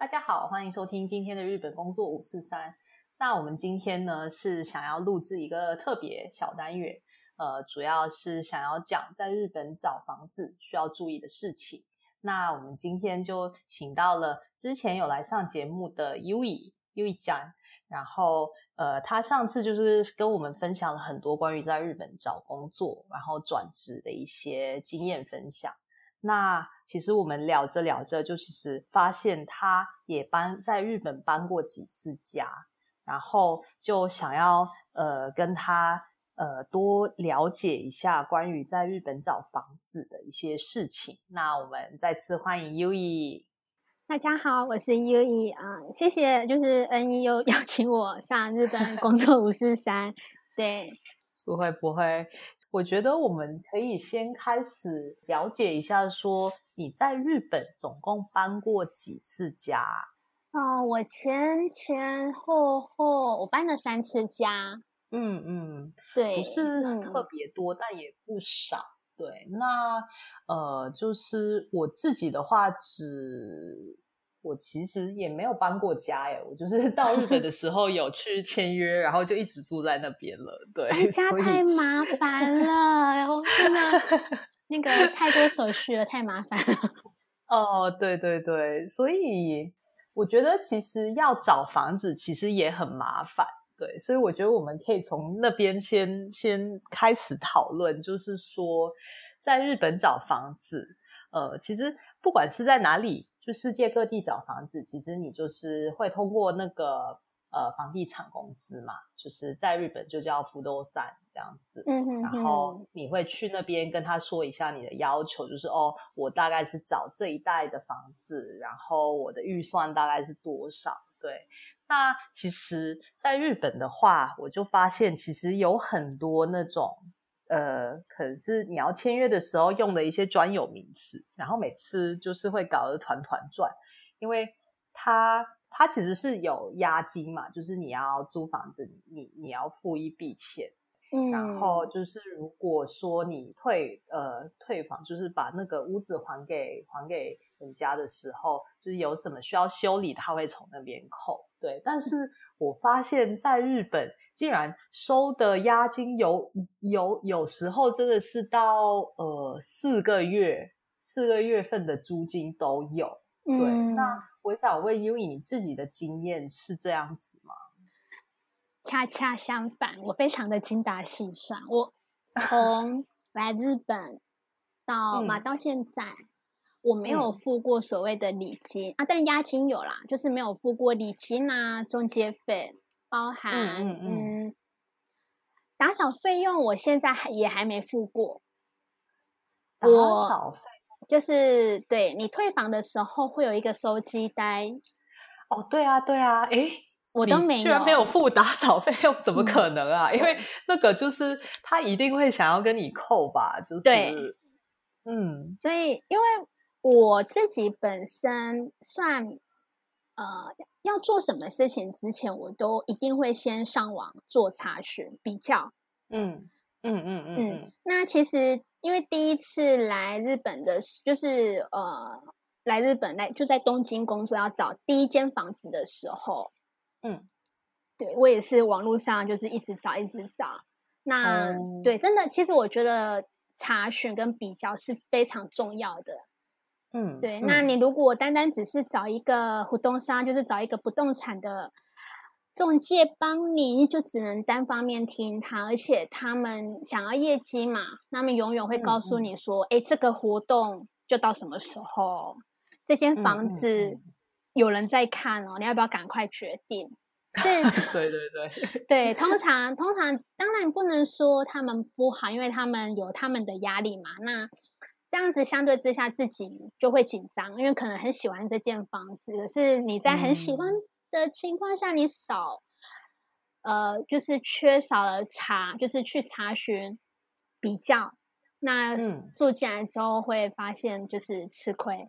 大家好，欢迎收听今天的日本工作五四三。那我们今天呢是想要录制一个特别小单元，呃，主要是想要讲在日本找房子需要注意的事情。那我们今天就请到了之前有来上节目的 U E U E 讲，然后呃，他上次就是跟我们分享了很多关于在日本找工作然后转职的一些经验分享。那其实我们聊着聊着，就其实发现他也搬在日本搬过几次家，然后就想要呃跟他呃多了解一下关于在日本找房子的一些事情。那我们再次欢迎 U E。大家好，我是 U E 啊，谢谢，就是 N E U 邀请我上日本工作五四三。对，不会不会。我觉得我们可以先开始了解一下，说你在日本总共搬过几次家？哦，我前前后后我搬了三次家。嗯嗯，对，不是特别多，但也不少。对，那呃，就是我自己的话，只。我其实也没有搬过家耶，我就是 到日本的时候有去签约，然后就一直住在那边了。对，家太麻烦了，然后真的 那个太多手续了，太麻烦了。哦，对对对，所以我觉得其实要找房子其实也很麻烦。对，所以我觉得我们可以从那边先先开始讨论，就是说在日本找房子，呃，其实不管是在哪里。就世界各地找房子，其实你就是会通过那个呃房地产公司嘛，就是在日本就叫福多散这样子。嗯哼。然后你会去那边跟他说一下你的要求，就是哦，我大概是找这一带的房子，然后我的预算大概是多少？对。那其实，在日本的话，我就发现其实有很多那种。呃，可能是你要签约的时候用的一些专有名词，然后每次就是会搞得团团转，因为他他其实是有押金嘛，就是你要租房子，你你要付一笔钱，嗯，然后就是如果说你退呃退房，就是把那个屋子还给还给人家的时候，就是有什么需要修理，他会从那边扣，对，但是我发现在日本。竟然收的押金有有有时候真的是到呃四个月四个月份的租金都有，对。那我想问因为你自己的经验是这样子吗？恰恰相反，我非常的精打细算。我从 来日本到嘛到现在，我没有付过所谓的礼金啊，但押金有啦，就是没有付过礼金啊，中介费。包含嗯，打扫费用，我现在还也还没付过。打扫费就是对你退房的时候会有一个收机单。哦，对啊，对啊，哎，我都没有，居然没有付打扫费用，怎么可能啊？因为那个就是他一定会想要跟你扣吧？就是，嗯，所以因为我自己本身算。呃，要做什么事情之前，我都一定会先上网做查询比较。嗯嗯嗯嗯嗯。那其实因为第一次来日本的，就是呃来日本来就在东京工作，要找第一间房子的时候，嗯，对我也是网络上就是一直找一直找。那对，真的，其实我觉得查询跟比较是非常重要的。嗯，对，那你如果单单只是找一个互动商，就是找一个不动产的中介帮你，就只能单方面听他，而且他们想要业绩嘛，他们永远会告诉你。说，哎，这个活动就到什么时候，这间房子有人在看哦，你要不要赶快决定？对对对。对，通常通常当然不能说他们不好，因为他们有他们的压力嘛，那。这样子相对之下，自己就会紧张，因为可能很喜欢这间房子，可是你在很喜欢的情况下，你少，呃，就是缺少了查，就是去查询比较，那嗯。住进来之后会发现就是吃亏，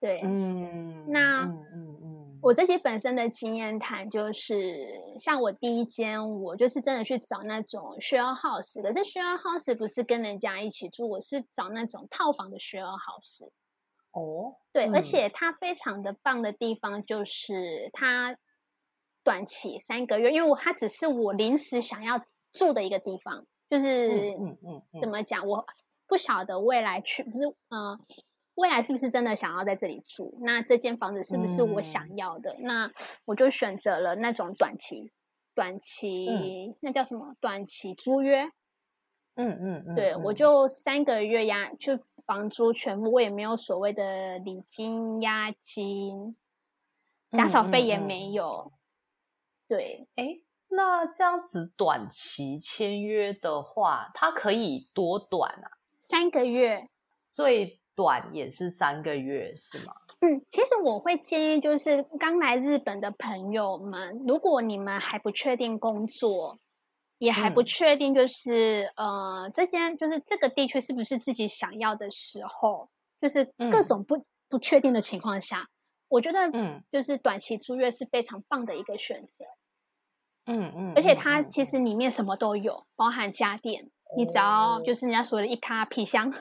对，嗯，那嗯嗯嗯，我自己本身的经验谈就是，像我第一间，我就是真的去找那种 share house，可是 share house 不是跟人家一起住，我是找那种套房的 share house。哦，对，而嗯且它非常的棒的地方就是它短期三个月，因为我它只是我临时想要住的一个地方，就是嗯嗯嗯，怎么讲，我不晓得未来去不是呃，未来是不是真的想要在这里住？那这间房子是不是我嗯想要的？那我就选择了那种短期，短期、那叫什么？短期租约。嗯嗯嗯，对，我嗯就三个月押，就房租全部，我也没有所谓的礼金、押金，打嗯扫费也嗯没有。对，哎，那这样子短期签约的话，它可以多短啊？三个月。最短也是三个月是吗？嗯，其实我会建议，就是刚来日本的朋友们，如果你们还不确定工作，也还不嗯。确定就是、呃这间就是这个地区是不是自己想要的时候，就是各嗯。种不、不确定的情况下，我觉得嗯。就是短期租约是非常棒的一个选择。嗯嗯，而且它其实里面什么都有，包含家电，你只要哦。就是人家说的一卡皮箱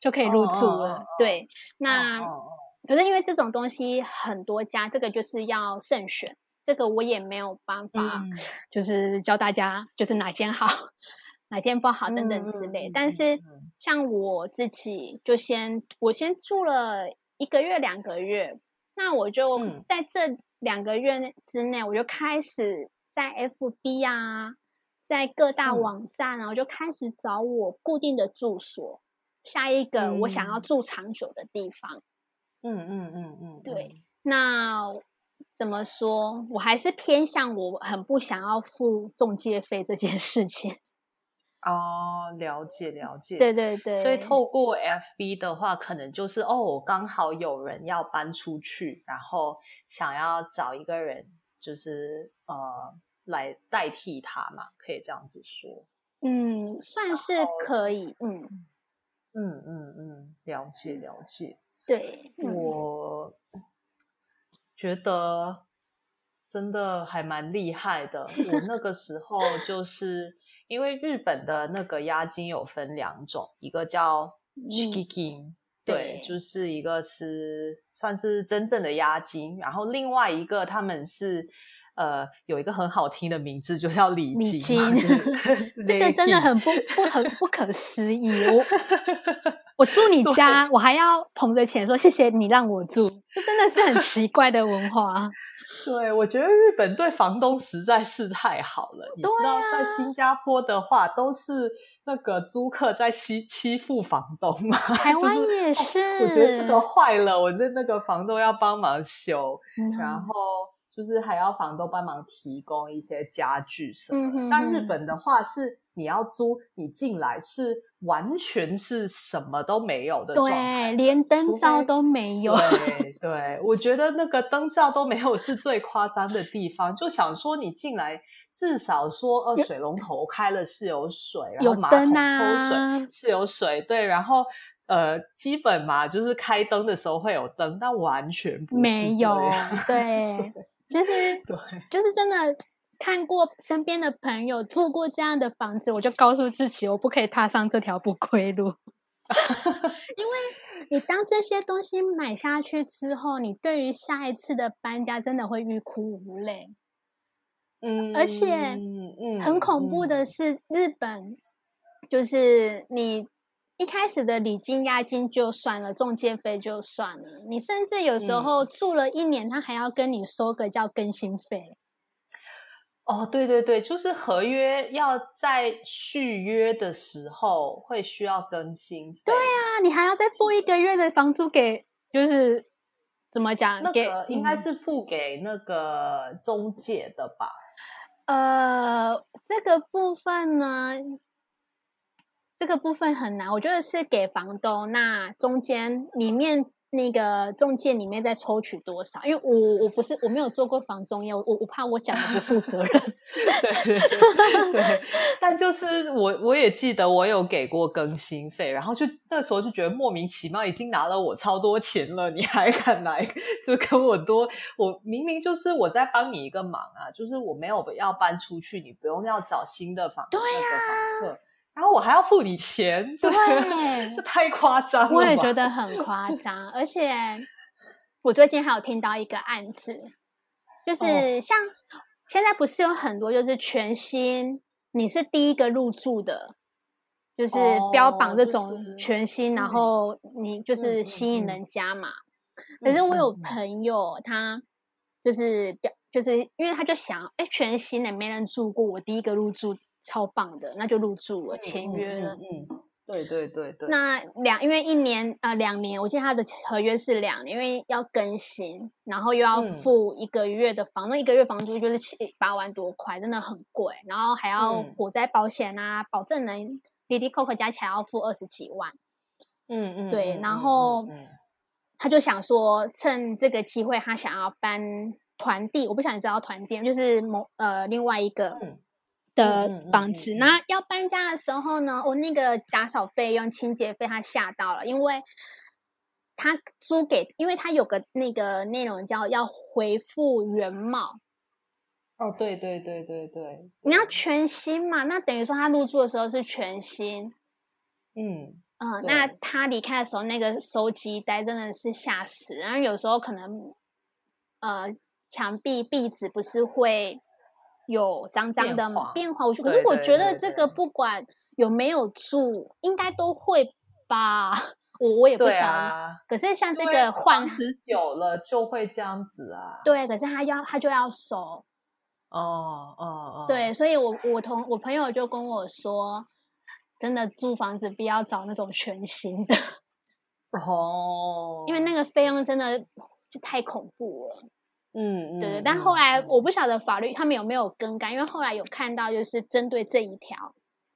就可以入住了。对，那、可是因为这种东西很多家，这个就是要慎选，这个我也没有办法，嗯就是教大家就是哪间好，哪间不好等等之类。但是嗯像我自己就先我先住了一个月两个月，那我就嗯在这两个月内之内，我就开始在 FB 啊，在各大嗯网站啊，我就开始找我固定的住所，下一个我想要嗯住长久的地方。嗯嗯嗯嗯，对那怎么说？我还是偏向我很不想要付中介费这件事情。哦，了解了解，对对对，所以透过 FB 的话，可能就是哦，刚好有人要搬出去，然后想要找一个人，就是呃来代替他嘛，可以这样子说。嗯，算是可以。嗯，嗯嗯嗯，了解了解。对，嗯我觉得真的还蛮厉害的。我那个时候就是因为日本的那个押金有分两种，一个叫 shikikin，对，对就是一个是算是真正的押金，然后另外一个他们是。呃，有一个很好听的名字，就叫礼礼金这个真的很不不很不可思议。我 我住你家，我还要捧着钱说谢谢你让我住，这真的是很奇怪的文化。对，我觉得日本对房东实在是太好了。你知道，在新加坡的话，都是那个租客在欺欺负房东嘛。台湾就是哦也是，我觉得这个坏了，我的那个房东要帮忙修，嗯然后就是还要房东帮忙提供一些家具什么的。嗯哼但日本的话是你要租，你进来是完全是什么都没有的状态。对，连灯罩都没有。对 对，我觉得那个灯罩都没有是最夸张的地方。就想说你进来，至少说呃水龙头开了是有水，然有后马桶灯抽水啊是有水，对，然后呃基本嘛就是开灯的时候会有灯，但完全不是没有，对，其实对，就是真的看过身边的朋友住过这样的房子，我就告诉自己，我不可以踏上这条不归路。因为你当这些东西买下去之后，你对于下一次的搬家真的会欲哭无泪。嗯，而且嗯很恐怖的嗯是，日本就是你一开始的礼金、押金就算了，中介费就算了，你甚至有时候嗯住了一年，他还要跟你收个叫更新费。哦，对对对，就是合约要在续约的时候会需要更新费。对啊，你还要再付一个月的房租给，就是怎么讲？那给个应该嗯是付给那个中介的吧？呃，这个部分呢，这个部分很难，我觉得是给房东。那中间里面那个中介里面再抽取多少？因为我我不是我没有做过房中介，我我我怕我讲的不负责任。对 对对，但就是我我也记得我有给过更新费，然后就那时候就觉得莫名其妙，已经拿了我超多钱了，你还敢来 就跟我多？我明明就是我在帮你一个忙啊，就是我没有要搬出去，你不用要找新的房对那个房客，然后我还要付你钱，对 这太夸张了吧。我也觉得 很夸张，而且我最近还有听到一个案子，就是哦像现在不是有很多就是全新，你是第一个入住的，就是标榜这哦就种是全新，然嗯后你就嗯是嗯吸引嗯人家嘛。可是我有朋友，他就是表，就是因为他就想，哎，全新的没人住过，我第一个入住，超棒的，那就入住了，签约了。嗯嗯，对对对对。那两因为一年呃两年，我记得他的合约是两年，因为要更新，然后又要嗯付一个月的房，那一个月房租就是七八万多块，真的很贵。然后还要嗯火灾保险啊，保证人滴滴扣扣加起来要付二十几万。嗯嗯，对然后他就想说，趁这个机会，他想要搬团地，我不想你知道团地，就是某呃另外一个嗯的房子。嗯那要搬家的时候呢，我那个打扫费用、清洁费他吓到了，因为他租给，因为他有个那个内容叫要回复原貌，哦，对对对对对，你要全新嘛，那等于说他入住的时候是全新。嗯嗯，那他离开的时候，那个收集袋真的是吓死。然后有时候可能，呃，墙壁壁纸不是会有脏脏的变化变化，我觉可是我觉得这个不管有没有住，应该都会吧。我我也不对想，啊，可是像这个换房子久了就会这样子啊。，对，可是他要他就要收，哦哦哦，对，所以我我同我朋友就跟我说，真的租房子不要找那种全新的。哦，因为那个费用真的就太恐怖了。嗯嗯，对对，但嗯后来嗯我不晓得法律他们有没有更改，因为后来有看到就是针对这一条，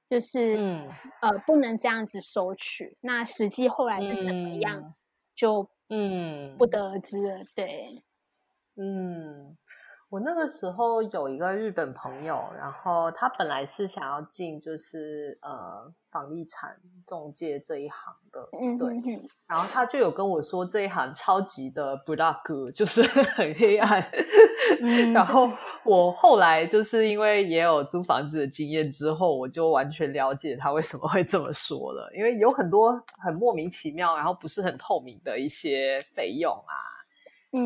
就是、嗯呃不能这样子收取。那实际后来是怎么样，就嗯不得而知了。对，嗯，我那个时候有一个日本朋友，然后他本来是想要进就是呃房地产中介这一行的，对，嗯哼哼，然后他就有跟我说这一行超级的不大哥，就是 很黑暗。嗯然后我后来就是因为也有租房子的经验之后，我就完全了解他为什么会这么说了，因为有很多很莫名其妙，然后不是很透明的一些费用啊，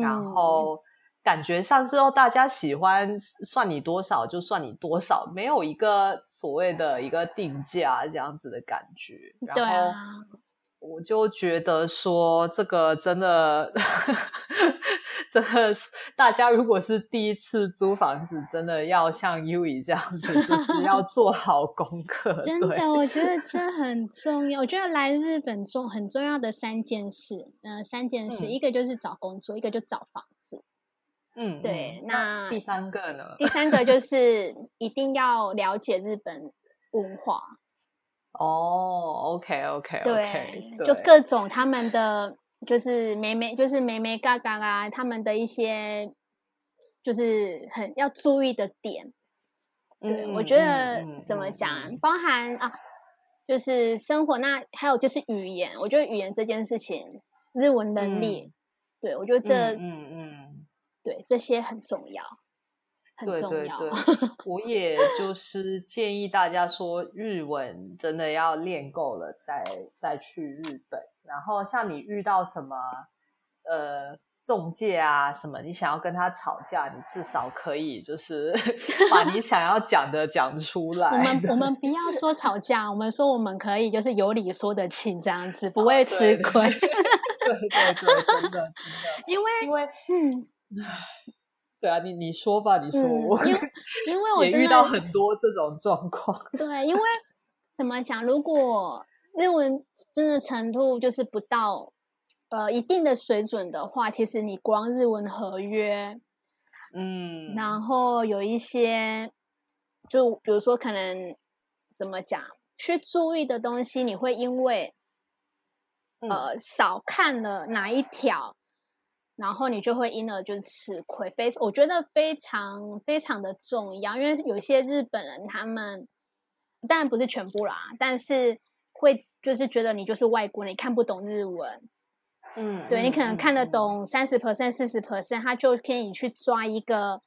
然嗯后感觉上是哦，大家喜欢算你多少就算你多少，没有一个所谓的一个定价这样子的感觉。对然后啊，我就觉得说，这个真的，真的是大家如果是第一次租房子，真的要像 U 以这样子，就是要 做好功课。真的，我觉得 这很重要。我觉得来日本重很重要的三件事，呃，三件事，嗯一个就是找工作，一个就找房子，嗯，对嗯那第三个呢？第三个就是一定要了解日本文化。哦，OK OK 对 OK，就各种他们的就是美美，就是美美嘎嘎啊，他们的一些就是很要注意的点。对，我觉得怎么讲，包含啊，就是生活，那还有就是语言，我觉得语言这件事情，日文能力，对我觉得这嗯嗯嗯，对这些很重要，很重要。对对，我也就是建议大家说，日文真的要练够了再再去日本。然后像你遇到什么呃中介啊什么，你想要跟他吵架，你至少可以就是 把你想要讲的讲出来。我们我们不要说吵架，我们说我们可以就是有理说得清，这样子 不会吃 亏。对对对，真的真的，因为因为嗯 对啊，你你说吧，你说，因为因为我也遇到很多这种状况。对，因为怎么讲，如果日文真的程度就是不到呃一定的水准的话，其实你光日文合约，嗯，然后有一些就比如说可能怎么讲，去注意的东西，你会因为呃少看了哪一条，然后你就会因而就吃亏。非我觉得非常非常的重要，因为有些日本人他们当然不是全部啦，但是会就是觉得你就是外国人，你看不懂日文。嗯，对你可能看得嗯，懂三十 percent、四十 percent，他就可以去抓一个。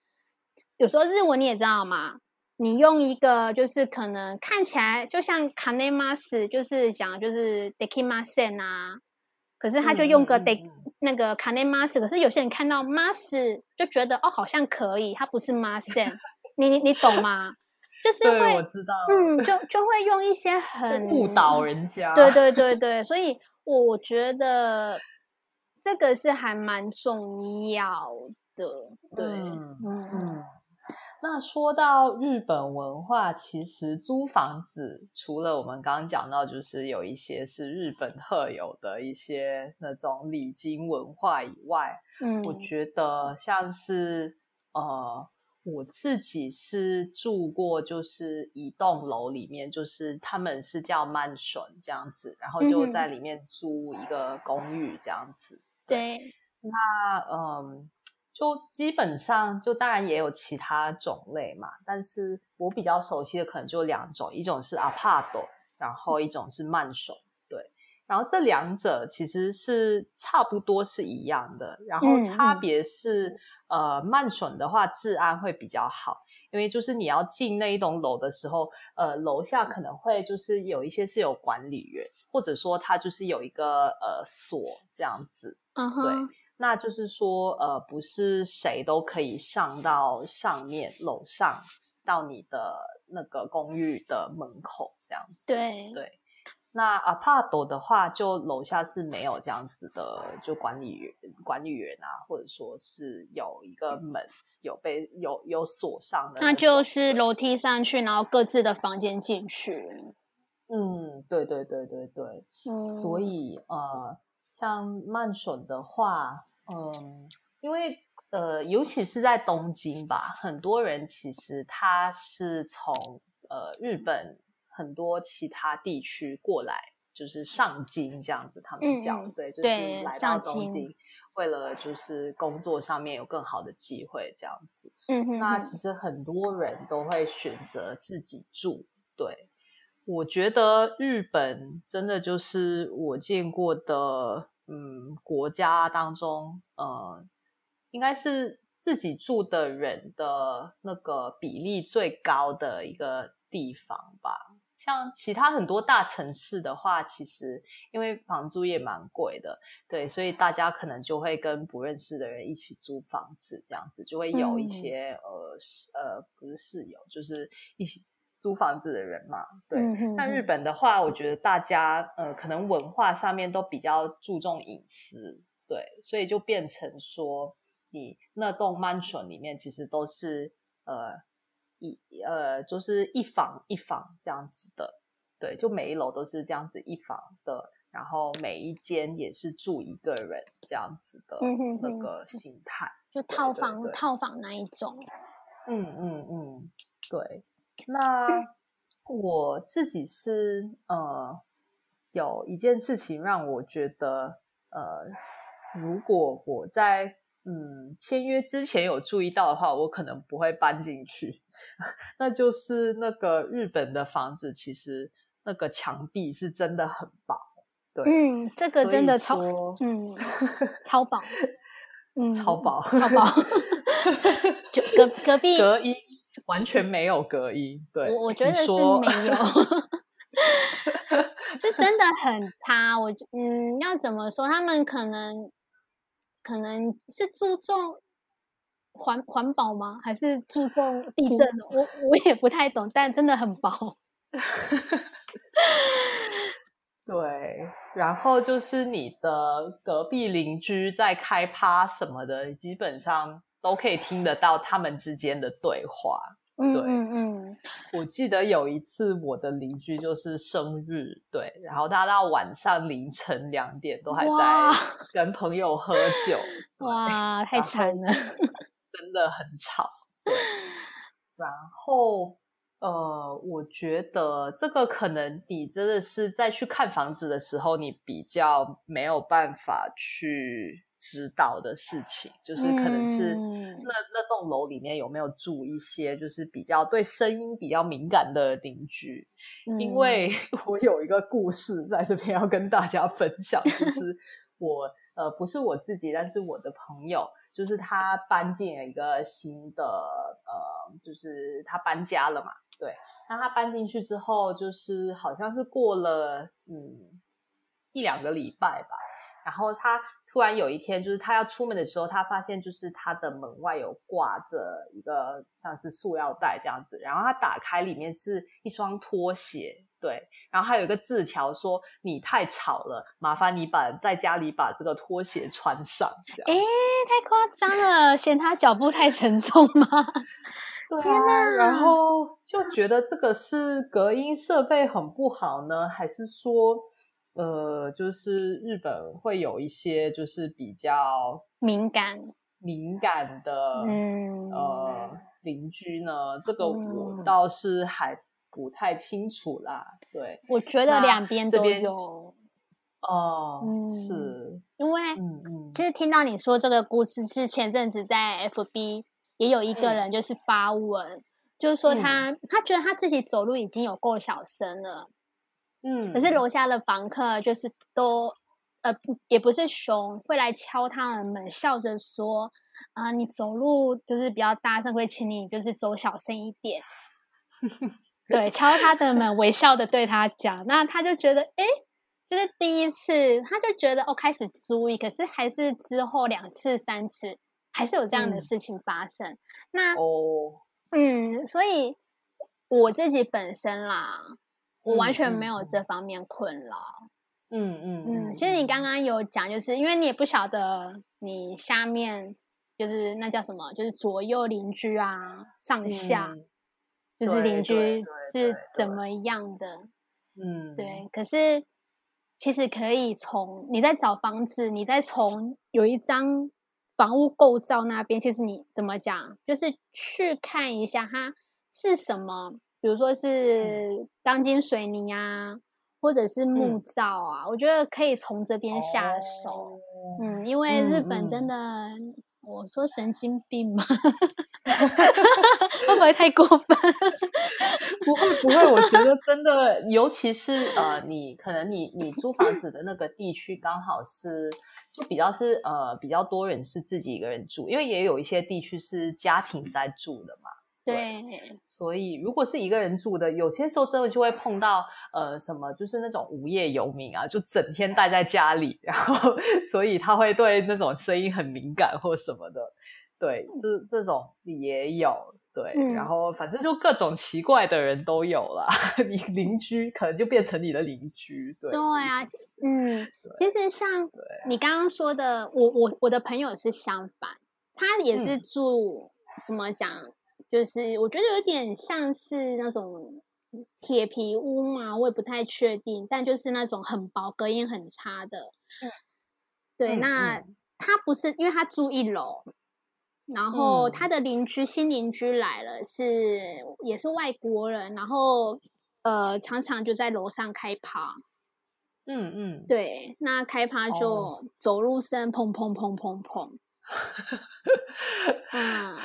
有时候日文你也知道嘛，你用一个就是可能看起来就像 kanemas，就是讲就是 dekimasen 啊，可是他就用个 de、嗯那个 kanemas，可是有些人看到 mas 就觉得哦好像可以，它不是 masen，你你你懂吗？就是对，会我知道，嗯，就 就会用一些很误导人家。对对对对，所以我觉得这个是还蛮重要的。对，嗯嗯嗯，那说到日本文化，其实租房子除了我们刚刚讲到，就是有一些是日本特有的一些那种礼金文化以外，嗯，我觉得像是呃，我自己是住过，就是一栋楼里面，就是他们是叫 mansion 这样子，然后就在里面租一个公寓这样子。对，那嗯，就基本上就当然也有其他种类嘛，但是我比较熟悉的可能就两种，一种是 apart，然后一种是慢手，对，然后这两者其实是差不多是一样的，然后嗯差嗯别是、呃慢损的话治安会比较好。因为就是你要进那一栋楼的时候，呃，楼下可能会就是有一些是有管理员，或者说他就是有一个呃锁这样子，嗯哼，那就是说，呃，不是谁都可以上到上面楼上，到你的那个公寓的门口这样子。对对。那阿帕朵的话，就楼下是没有这样子的，就管理员、管理员啊，或者说是有一个门有被有有锁上的那种就是楼梯上去，然后各自的房间进去。嗯，对对对对对。嗯，所以呃，像曼笋的话，嗯，因为呃，尤其是在东京吧，很多人其实他是从呃日本很多其他地区过来，就是上京这样子，他们嗯讲、嗯对，就是来到东京，为了就是工作上面有更好的机会这样子。嗯哼哼那其实很多人都会选择自己住。对，我觉得日本真的就是我见过的，嗯，国家当中，呃，应该是自己住的人的那个比例最高的一个地方吧。像其他很多大城市的话，其实因为房租也蛮贵的，对，所以大家可能就会跟不认识的人一起租房子，这样子就会有一嗯些、呃呃不是室友，就是一起租房子的人嘛。对，嗯但日本的话，我觉得大家呃可能文化上面都比较注重隐私，对，所以就变成说，你那栋 mansion 里面其实都是呃一呃就是一房一房这样子的，对，就每一楼都是这样子一房的，然后每一间也是住一个人这样子的那个形态。就套房对套房那一种。嗯嗯嗯，对。那我自己是呃，有一件事情让我觉得呃，如果我在嗯签约之前有注意到的话，我可能不会搬进去。那就是那个日本的房子，其实那个墙壁是真的很薄。对，嗯，这个真的超 嗯超薄，嗯超薄超薄，就隔隔壁隔音完全没有隔音。对，我我觉得是没有，是真的很差。我嗯，要怎么说？他们可能可能是注重环环保吗？还是注重地震？我我也不太懂，但真的很薄。对，然后就是你的隔壁邻居在开趴什么的，基本上都可以听得到他们之间的对话。嗯对嗯嗯，我记得有一次我的邻居就是生日，对，然后他到晚上凌晨两点都还在跟朋友喝酒，哇，太惨了。真的很吵。对，然后呃，我觉得这个可能你真的是在去看房子的时候，你比较没有办法去知道的事情，就是可能是嗯。那那栋楼里面有没有住一些就是比较对声音比较敏感的邻居。因嗯。为 我有一个故事在这边要跟大家分享，就是 我呃不是我自己，但是我的朋友，就是他搬进了一个新的呃，就是他搬家了嘛，对，那他搬进去之后，就是好像是过了嗯一两个礼拜吧，然后他突然有一天，就是他要出门的时候，他发现就是他的门外有挂着一个像是塑料袋这样子，然后他打开里面是一双拖鞋，对，然后还有一个字条说你太吵了，麻烦你把在家里把这个拖鞋穿上。哎，太夸张了，嫌他脚步太沉重吗？对天啊，然后就觉得这个是隔音设备很不好呢，还是说，呃，就是日本会有一些就是比较敏感，敏感的，嗯呃，邻居呢？这个我嗯倒是还不太清楚啦。对，我觉得两边都有，哦，嗯是，因为嗯嗯，其实听到你说这个故事是前阵子在 FB 也有一个嗯人就是发文，就是说嗯他、他觉得他自己走路已经有够小声了，嗯，可是楼下的房客就是都呃不也不是熊，会来敲他的门，笑着说啊、你走路就是比较大声，会请你就是走小声一点。对，敲他的门，微笑的对他讲，那他就觉得诶，就是第一次，他就觉得哦开始注意，可是还是之后两次、三次，还是有这样的嗯事情发生。那哦，嗯，所以我自己本身啦，我完嗯全没有这方面困扰。嗯嗯嗯，其实你刚刚有讲，就是因为你也不晓得你下面就是那叫什么，就是左右邻居啊、上下，嗯就是邻居是怎么样的。嗯，对，可是其实可以从你在找房子，你在从有一张房屋构造那边，其实你怎么讲，就是去看一下它是什么，比如说是钢筋水泥啊，或者是木嗯造啊，我觉得可以从这边下手。哦嗯，因为日嗯本真嗯的，我说神经病吗？会不会太过分？不会不会，我觉得真的，尤其是呃，你可能你你租房子的那个地区刚好是就比较是呃比较多人是自己一个人住，因为也有一些地区是家庭在住的嘛。对，所以，如果是一个人住的，有些时候真的就会碰到呃什么，就是那种无业游民啊，就整天待在家里，然后所以他会对那种声音很敏感或什么的，对，这这种也有，对，嗯。然后反正就各种奇怪的人都有了，你邻居可能就变成你的邻居，对，对啊嗯，其实像你刚刚说的，我我我的朋友是相反，他也是嗯。住、怎么讲，就是我觉得有点像是那种铁皮屋嘛，我也不太确定，但就是那种很薄、隔音很差的。对，嗯那嗯他不是因为他住一楼，然后嗯他的邻居新邻居来了，是也是外国人，然后呃常常就在楼上开趴。嗯嗯，对，那开趴就哦走路声砰砰砰砰砰。嗯，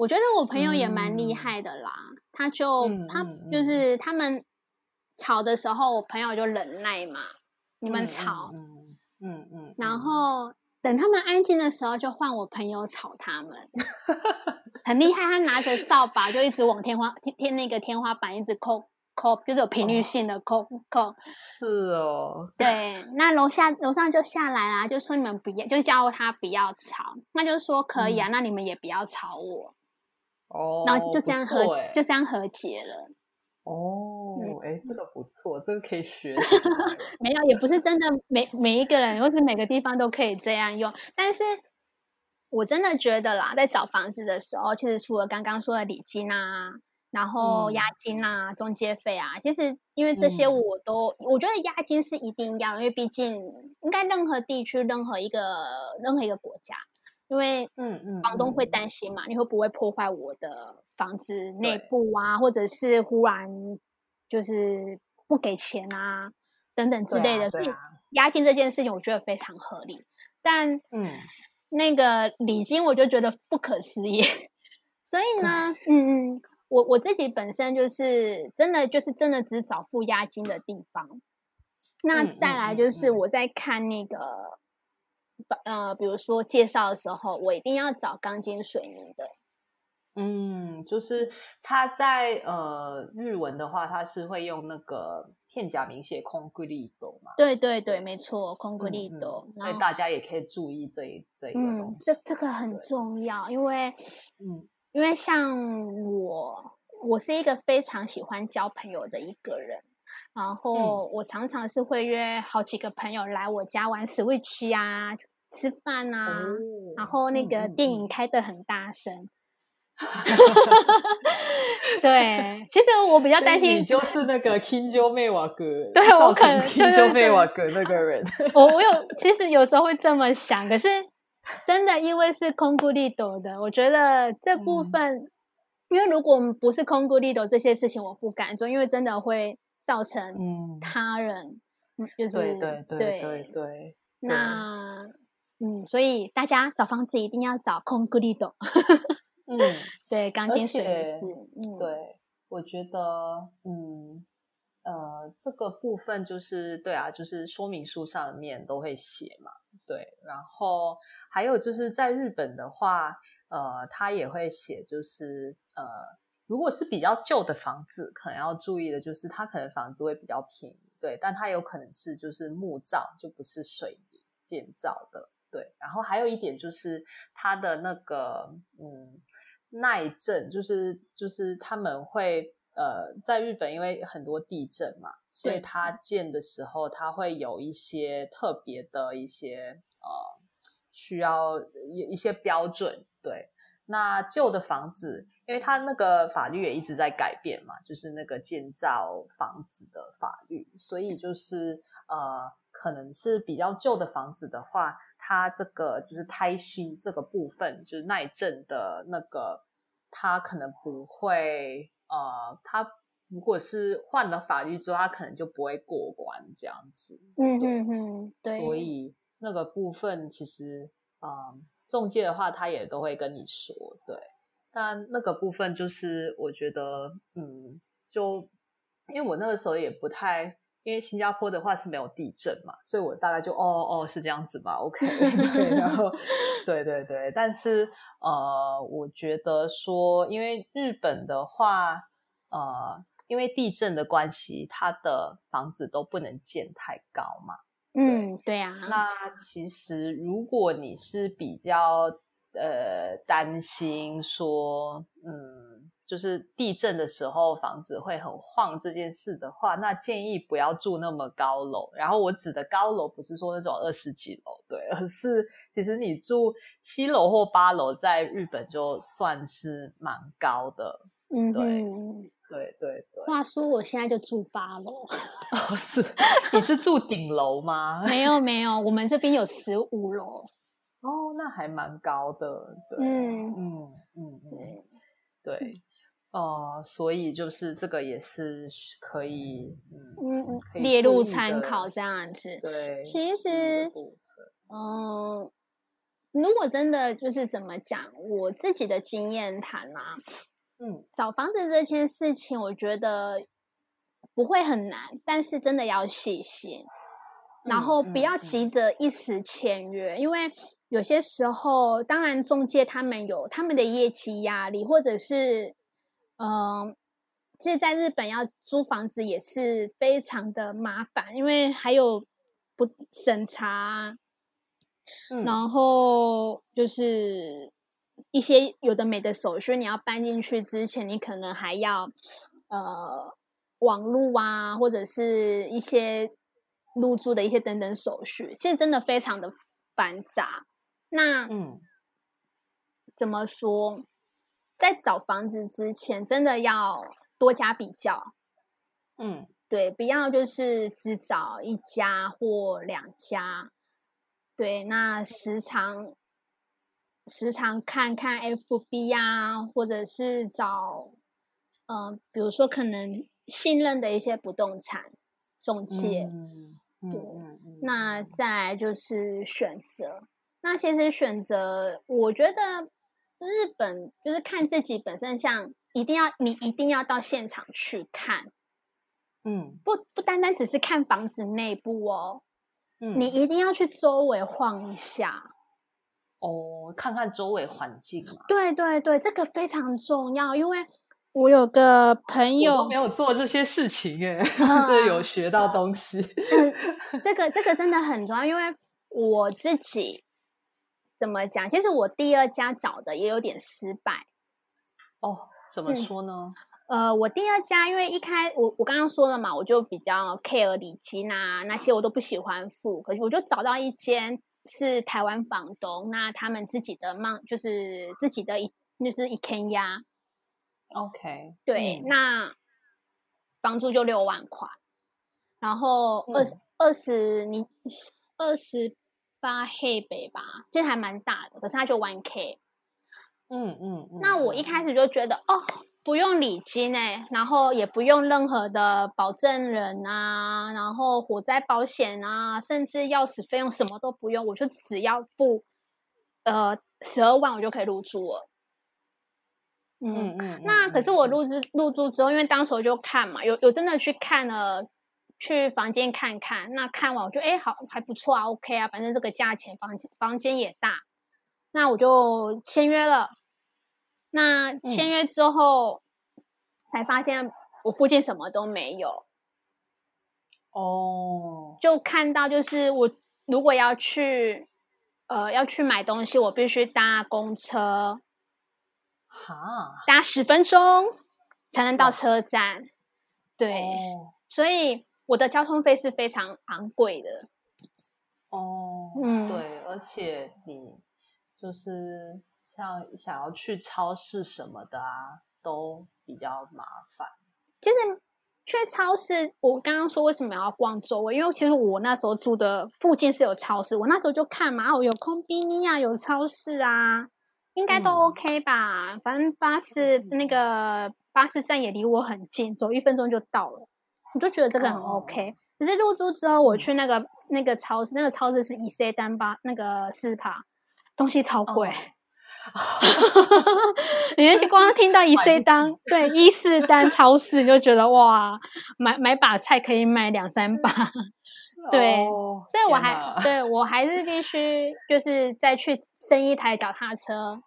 我觉得我朋友也蛮厉嗯。害的啦，他就、嗯他就是他们吵的时候，我朋友就忍耐嘛，你们嗯吵，嗯嗯嗯，然嗯。后等他们安静的时候，就换我朋友吵他们，很厉害，他拿着扫把就一直往天花天天那个天花板一直扣扣，就是有频率哦。性的扣扣。是哦，对，那楼下楼上就下来啦，就说你们不要，就叫他不要吵，那就说可以啊，那你们也不要吵我，哦，然后就这样和、欸就这样和解了。哦，嗯哎、这个不错，这个可以学。没有，也不是真的每每一个人或是每个地方都可以这样用，但是我真的觉得啦，在找房子的时候，其实除了刚刚说的礼金啊，然后嗯押金啊、中介费啊，其实因为这些嗯我都、我觉得押金是一定要，因为毕竟应该任何地区、任何一个任何一个国家因为嗯嗯，房东会嗯担。心嘛，你会不会破坏我的房子内部啊，或者是忽然就是不给钱啊等等之对类的，所以押金这件事情我觉得非常合理，但嗯。那个礼金我就觉得不可思议，所以呢，嗯嗯，我我自己本身就是真的就是真的只找付押金的地方。那嗯再来就是嗯。我在看那个，呃，比如说介绍的时候，我一定要找钢筋水泥的。嗯，就是它在呃日文的话，它是会用那个片假名写 concrete 嘛，对对对，没错，空格嗯力的。嗯所以大家也可以注意这一这一个嗯东，西。这这个很重要，因为嗯因为像我，我是一个非常喜欢交朋友的一个人，然后我常常是会约好几个朋友来我家玩 Switch 啊，吃饭啊，哦然后那个电影嗯开的很大声。对，其实我比较担心你，就是那个 Kinjo 妹瓦格，对造成我可能 Kinjo 妹对对瓦格那个人。我我有其实有时候会这么想，可是真的因为是空孤力斗的，我觉得这部嗯分，因为如果我们不是空孤力斗这些事情，我不敢做，因为真的会造成嗯，他人，嗯就是对对对对对，那嗯，所以大家找房子一定要找空孤力斗，嗯。对，钢筋水泥字，嗯，对，我觉得，嗯，呃，这个部分就是对啊，就是说明书上面都会写嘛，对。然后还有就是在日本的话，呃，他也会写，就是呃，如果是比较旧的房子，可能要注意的就是，它可能房子会比较便宜，对，但它有可能是就是木造，就不是水泥建造的，对。然后还有一点就是它的那个，嗯。耐震就是就是他们会呃，在日本因为很多地震嘛，所以对它建的时候，它会有一些特别的一些呃需要一一些标准。对，那旧的房子，因为它那个法律也一直在改变嘛，就是那个建造房子的法律，所以就是呃，可能是比较旧的房子的话，它这个就是胎心这个部分，就是耐震的那个，它可能不会呃，它如果是换了法律之后，它可能就不会过关这样子。嗯对嗯嗯，对，所以那个部分其实，嗯，中介的话他也都会跟你说，对。但那个部分就是我觉得，嗯，就因为我那个时候也不太，因为新加坡的话是没有地震嘛，所以我大概就哦哦是这样子吧，OK，对，然后 对对对，但是呃，我觉得说，因为日本的话，呃，因为地震的关系，它的房子都不能建太高嘛。嗯，对啊，那其实如果你是比较呃担心说，嗯，就是地震的时候房子会很晃这件事的话，那建议不要住那么高楼。然后我指的高楼不是说那种二十几楼，对，而是其实你住七楼或八楼，在日本就算是蛮高的。嗯对嗯，对对对，话说我现在就住八楼，哦是，你是住顶楼吗？没有没有，我们这边有十五楼，哦，那还蛮高的，对，嗯嗯嗯嗯，对，哦，呃，所以就是这个也是可以，嗯，嗯列入参考这样子。对，其实部嗯，如果真的就是怎么讲，我自己的经验谈啊，嗯。找房子这件事情，我觉得不会很难，但是真的要细心，然嗯后不要急着一时签约，因为有些时候，当然中介他们有他们的业绩压力，或者是嗯。其实，在日本要租房子也是非常的麻烦，因为还有不审查然后就是一些有的没的手续，你要搬进去之前，你可能还要呃网路啊，或者是一些入住的一些等等手续，现在真的非常的繁杂。那嗯怎么说？在找房子之前，真的要多加比较，嗯对，不要就是只找一家或两家。对，那时常时常看看 FB 啊，或者是找，嗯、比如说可能信任的一些不动产中介，嗯嗯对那再来就是选择。那其实选择，我觉得日本就是看自己本身像，一定要你一定要到现场去看，嗯不不单单只是看房子内部哦，嗯，你一定要去周围晃一下。哦看看周围环境嘛。对对对，这个非常重要，因为我有个朋友都没有做这些事情哎，啊 这有学到东西。嗯，这个这个真的很重要，因为我自己怎么讲？其实我第二家找的也有点失败。哦，怎么嗯说呢？呃，我第二家因为一开我我刚刚说了嘛，我就比较 care 礼金啊那些我都不喜欢付，可是我就找到一间是台湾房东，那他们自己的 mang 就是自己的一就是一 can 压，OK，对，嗯那房租就六万块，然后二十嗯二十你二十八黑北吧，其实还蛮大的，可是它就 one k。嗯嗯嗯。那我一开始就觉得哦，不用礼金哎，然后也不用任何的保证人啊，然后火灾保险啊，甚至钥匙费用什么都不用，我就只要付呃十二万，我就可以入住了。嗯嗯嗯，那可是我入住入住之后，因为当时我就看嘛，有有真的去看了，去房间看看。那看完我就哎好还不错啊，OK 啊，反正这个价钱房间房间也大，那我就签约了。那签约之后、才发现我附近什么都没有，哦，就看到就是我如果要去呃要去买东西，我必须搭公车，哈，搭十分钟才能到哇。车站。对，哦。所以我的交通费是非常昂贵的。哦，嗯。对，而且你就是像想要去超市什么的啊，都比较麻烦。其实去超市，我刚刚说为什么要逛周围，因为其实我那时候住的附近是有超市，我那时候就看嘛，哦，有空比尼啊，有超市啊，应该都嗯 OK 吧。反正巴士那个巴士站也离我很近，走一分钟就到了，我就觉得这个很 OK。可是入住之后，我嗯去那个那个超市，那个超市是以 C 单八那个四帕，东西超贵。哦 你那些光听到一 C 单，对一四单超市，你就觉得哇，买买把菜可以买两三把，对哦所以我还对我还是必须就是再去生一台脚踏车，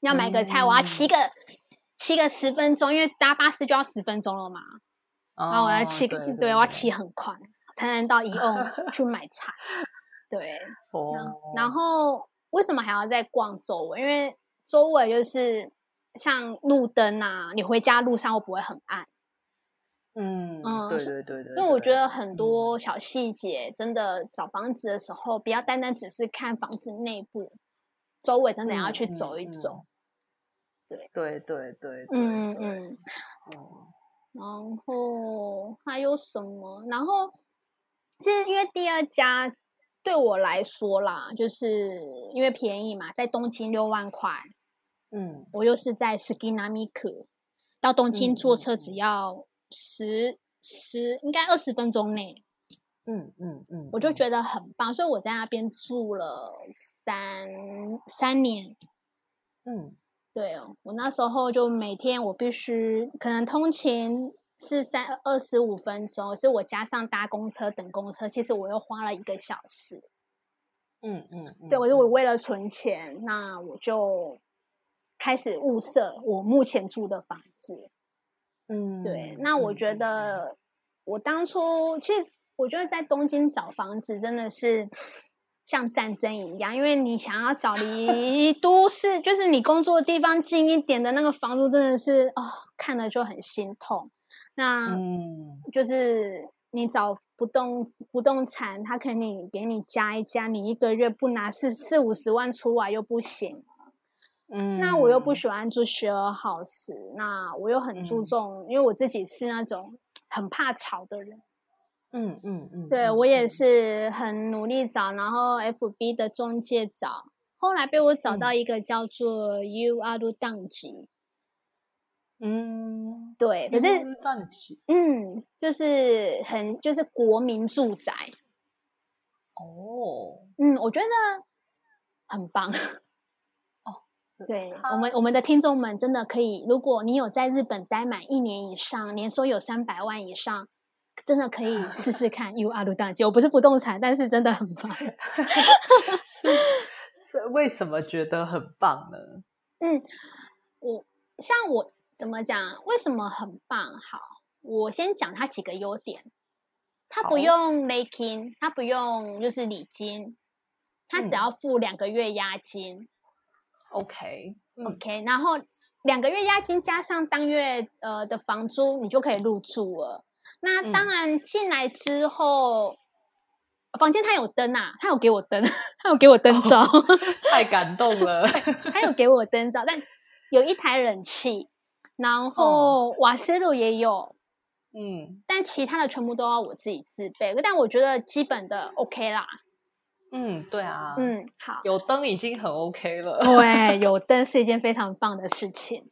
要买个菜，我要骑嗯。个骑个十分钟，因为搭巴士就要十分钟了嘛，然后我要哦骑个对对，我要骑很快才能到宜翁去买菜，对，哦，然后为什么还要再逛周围？因为周围就是像路灯啊，你回家路上会不会很暗？嗯嗯对对对对，因为我觉得很嗯多小细节，真的找房子的时候，不要单单只是看房子内部，周围真的要去走一走。对对对，嗯对嗯。嗯然后还有什么？然后其实因为第二家对我来说啦，就是因为便宜嘛，在东京六万块，嗯。我又是在 Skinamiku 到东京坐车只嗯。要十十应该二十分钟内，嗯嗯嗯，我就嗯。觉得很棒，所以我在那边住了三三年。嗯。对哦，我那时候就每天我必须可能通勤是三二十五分钟，是我加上搭公车等公车，其实我又花了一个小时。嗯嗯嗯，对，我就我嗯为了存钱，那我就开始物色我目前住的房子。嗯对，那我觉得我当初其实我觉得在东京找房子真的是像战争一样，因为你想要找离都市，就是你工作的地方近一点的那个房租，真的是哦，看了就很心痛。那嗯。就是你找不动不动产，他肯定给你加一加，你一个月不拿四四五十万出来又不行。嗯，那我又不喜欢住 share house，那我又很注嗯。重，因为我自己是那种很怕吵的人，嗯嗯嗯，对嗯我也嗯。是很努力找，然后 FB 的中介找，后来被我找到一个叫做 U R 当吉，嗯，对，可是嗯，就是很就是国民住宅，哦，嗯，我觉得很棒。是对我们我们的听众们真的可以，如果你有在日本待满一年以上，年收有三百万以上，真的可以 试试看 U R 大街。我不是不动产，但是真的很棒。是为什么觉得很棒呢？嗯，我像我怎么讲？为什么很棒？好，我先讲它几个优点。它不用 making，，它不用就是礼金，它只嗯要付两个月押金。OK，嗯 OK，然后两个月押金加上当月呃的房租，你就可以入住了。那嗯当然进来之后，房间它有灯啊，它有给我灯，它有给我灯罩。太感动了。它有给我灯罩，但有一台冷气，然后瓦斯炉也有，嗯但其他的全部都要我自己自备。但我觉得基本的 OK 啦。嗯，对啊，，嗯，好，有灯已经很 OK 了。对，有灯是一件非常棒的事情。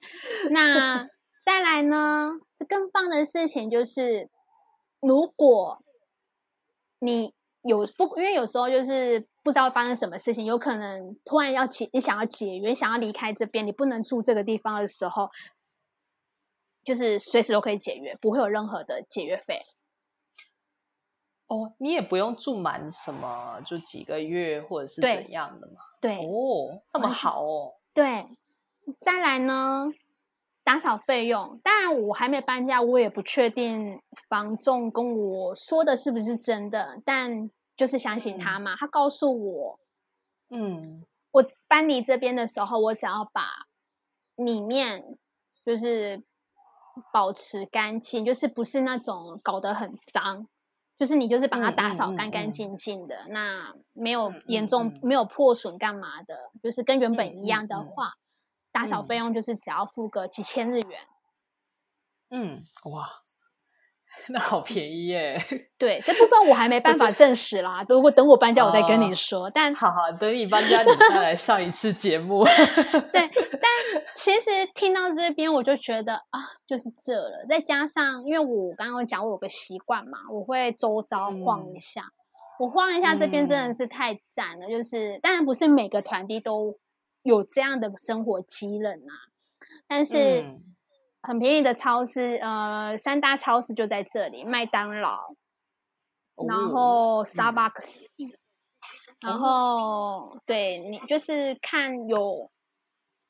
那 再来呢，更棒的事情就是，如果你有不，因为有时候就是不知道发生什么事情，有可能突然要解，你想要解约，想要离开这边，你不能住这个地方的时候，就是随时都可以解约，不会有任何的解约费。哦，你也不用住满什么，就几个月或者是怎样的嘛。对，哦，那么好哦。对，再来呢，打扫费用，当然我还没搬家，我也不确定房仲跟我说的是不是真的，但就是相信他嘛，他告诉我，嗯我搬离这边的时候，我只要把里面就是保持干净，就是不是那种搞得很脏。就是你就是把它嗯打扫干干净净的，那没有嗯严重、没有破损干嘛的，就是跟原嗯本一样的话，打扫费嗯用就是只要付个几千日元。嗯，哇，那好便宜耶！对这部分我还没办法证实啦，如果等我搬家我再跟你哦说。但好好，等你搬家，你再来上一次节目。对，但其实听到这边我就觉得啊，就是这了。再加上，因为我刚刚讲我有个习惯嘛，我会周遭晃一嗯下。我晃一下这边真的嗯是太赞了，就是当然不是每个团体都有这样的生活机能啊，但是嗯很便宜的超市，呃，三大超市就在这里，麦当劳，然哦后 Starbucks，、然哦后对你就是看有，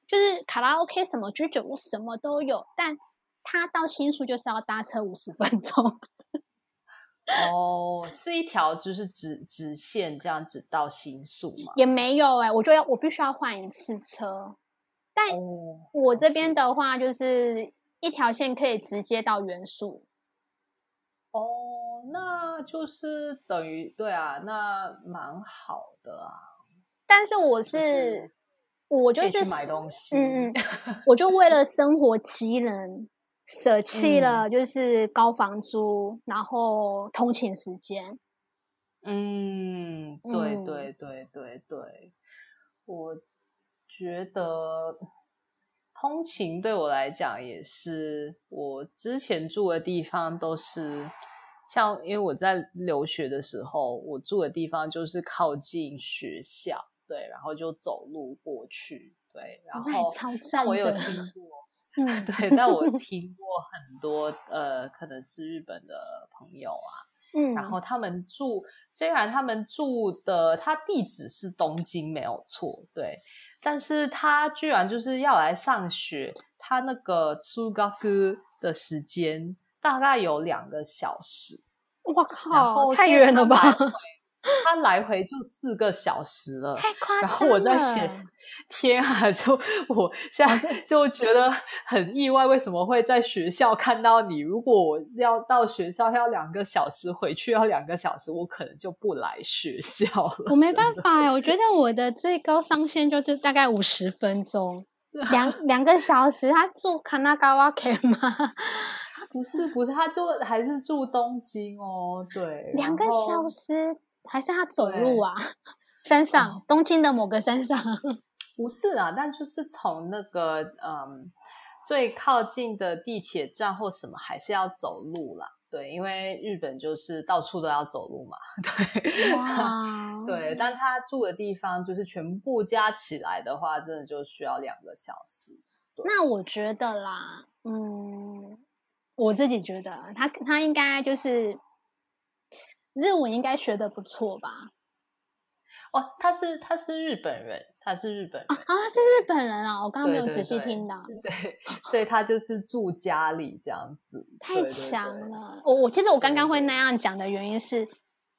就是卡拉 OK 什么居酒屋什么都有，但它到新宿就是要搭车五十分钟。哦，是一条就是直直线这样子到新宿吗？也没有哎、我就要我必须要换一次车。但哦，我这边的话，就是一条线可以直接到元素。哦，那就是等于对啊，那蛮好的啊，但是我就是是我就是买东西。嗯嗯，我就为了生活机能，舍弃了就是高房租，然后通勤时间。嗯，对嗯对对对对，我觉得通勤对我来讲也是，我之前住的地方都是像，因为我在留学的时候，我住的地方就是靠近学校，对，然后就走路过去，对，然后那也超但我有听 过。嗯，对，但我听过很多呃，可能是日本的朋友啊，嗯，然后他们住，虽然他们住的他地址是东京没有错，对，但是他居然就是要来上学，他那个出高哥的时间大概有两个小时，我靠，太远了吧？他来回就四个小时了，太夸张了。然后我在写，天啊！就我现在就觉得很意外，为什么会在学校看到你？如果我要到学校要两个小时，回去要两个小时，我可能就不来学校了。我没办法哎，我觉得我的最高上限就是大概五十分钟，两两个小时。他住卡纳高瓦 K 吗？不是不是，他就还是住东京哦，对，两个小时，还是他走路啊？山上，东京的某个山上。不是啊，但就是从那个嗯最靠近的地铁站或什么，还是要走路啦。对，因为日本就是到处都要走路嘛。对，哇，对，但他住的地方就是全部加起来的话，真的就需要两个小时。那我觉得啦，嗯，我自己觉得他他应该就是日文应该学的不错吧？哦，他是他是日本人，他是日本人啊，是日本人啊！我刚刚没有仔细对听到，对，所以他就是住家里这样子，太强了。我我其实我刚刚会那样讲的原因是，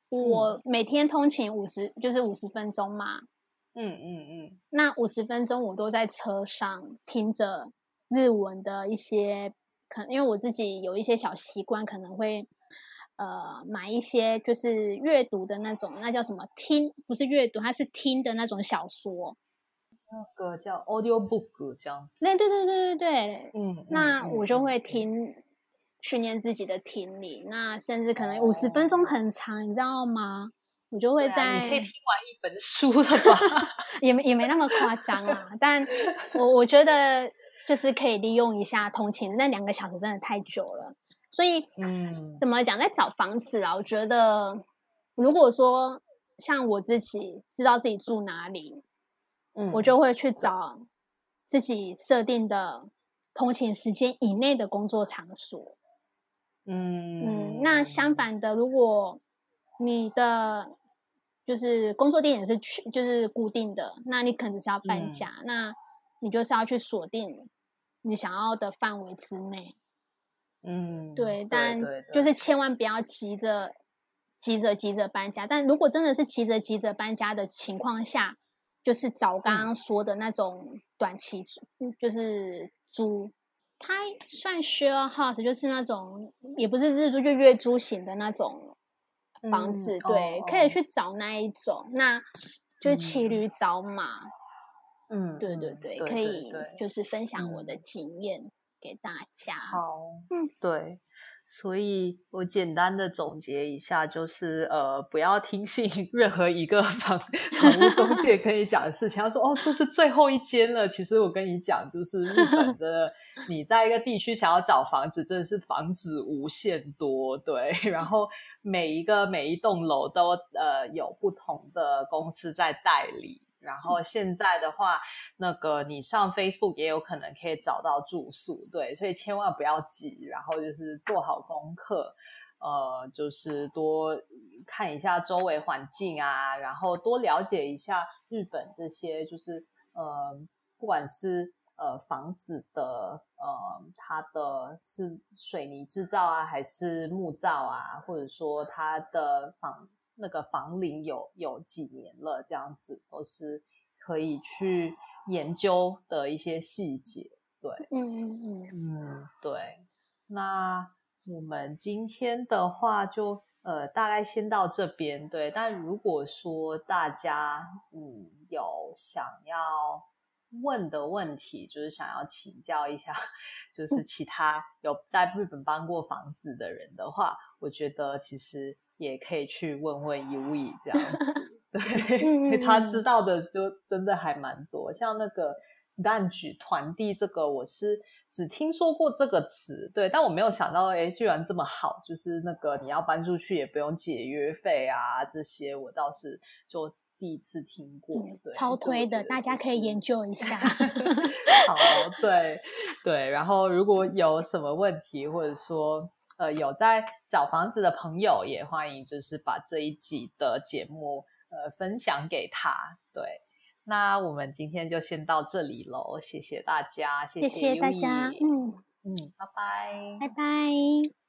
我每天通勤五十就是五十分钟嘛，嗯嗯嗯，那五十分钟我都在车上听着日文的一些，可能因为我自己有一些小习惯，可能会呃买一些就是阅读的那种，那叫什么听，不是阅读，它是听的那种小说。那个叫 audio book 这样子，那对对对对对，嗯，那嗯我就会。听。训练自己的听力，那甚至可能五十分钟很长，你知道吗？我就会在、你可以听完一本书了吧？也没也没那么夸张啊，但我我觉得就是可以利用一下通勤，那两个小时真的太久了。所以嗯怎么讲，在找房子啊，我觉得如果说像我自己知道自己住哪里，嗯我就会去找自己设定的通勤时间以内的工作场所。嗯嗯，那相反的，如果你的就是工作地点是去就是固定的，那你可能是要搬嗯家，那你就是要去锁定你想要的范围之内。嗯对，但就是千万不要急着急着急着搬家。但如果真的是急着急着搬家的情况下，就是找刚嗯刚说的那种短期租，嗯就是租。它算 share house，就是那种也不是日租，就月租型的那种房嗯子。哦对，可以哦去找那一种，那就是骑嗯驴找马。嗯对对嗯对，对可以就是分享我的嗯经验给大家。好，嗯，对，所以我简单的总结一下，就是呃，不要听信 任何一个房房屋中介跟你讲的事情。他说哦，这是最后一间了。其实我跟你讲，就是日本真的，你在一个地区想要找房子，真的是房子无限多，对。然后每一个每一栋楼都呃有不同的公司在代理。然后现在的话，那个你上 Facebook 也有可能可以找到住宿，对，所以千万不要急，然后就是做好功课，呃，就是多看一下周围环境啊，然后多了解一下日本这些，就是呃，不管是呃房子的呃它的是水泥制造啊，还是木造啊，或者说它的房。那个房龄有有几年了，这样子都是可以去研究的一些细节。对，嗯嗯嗯。嗯，对。那我们今天的话就呃大概先到这边。对，但如果说大家嗯有想要问的问题，就是想要请教一下，就是其他有在日本搬过房子的人的话，我觉得其实也可以去问问 U E 这样 子。对，他知道的就真的还蛮多，像那个蛋举团地这个，我是只听说过这个词，对，但我没有想到，哎，居然这么好，就是那个你要搬出去也不用解约费啊，这些我倒是就第一次听过，对，超推的，大家可以研究。究一下。好，对对，然后如果有什么问题，或者说呃有在找房子的朋友，也欢迎就是把这一集的节目呃分享给他。对，那我们今天就先到这里喽，谢谢大家，谢谢谢大家，嗯，嗯，拜拜，拜拜。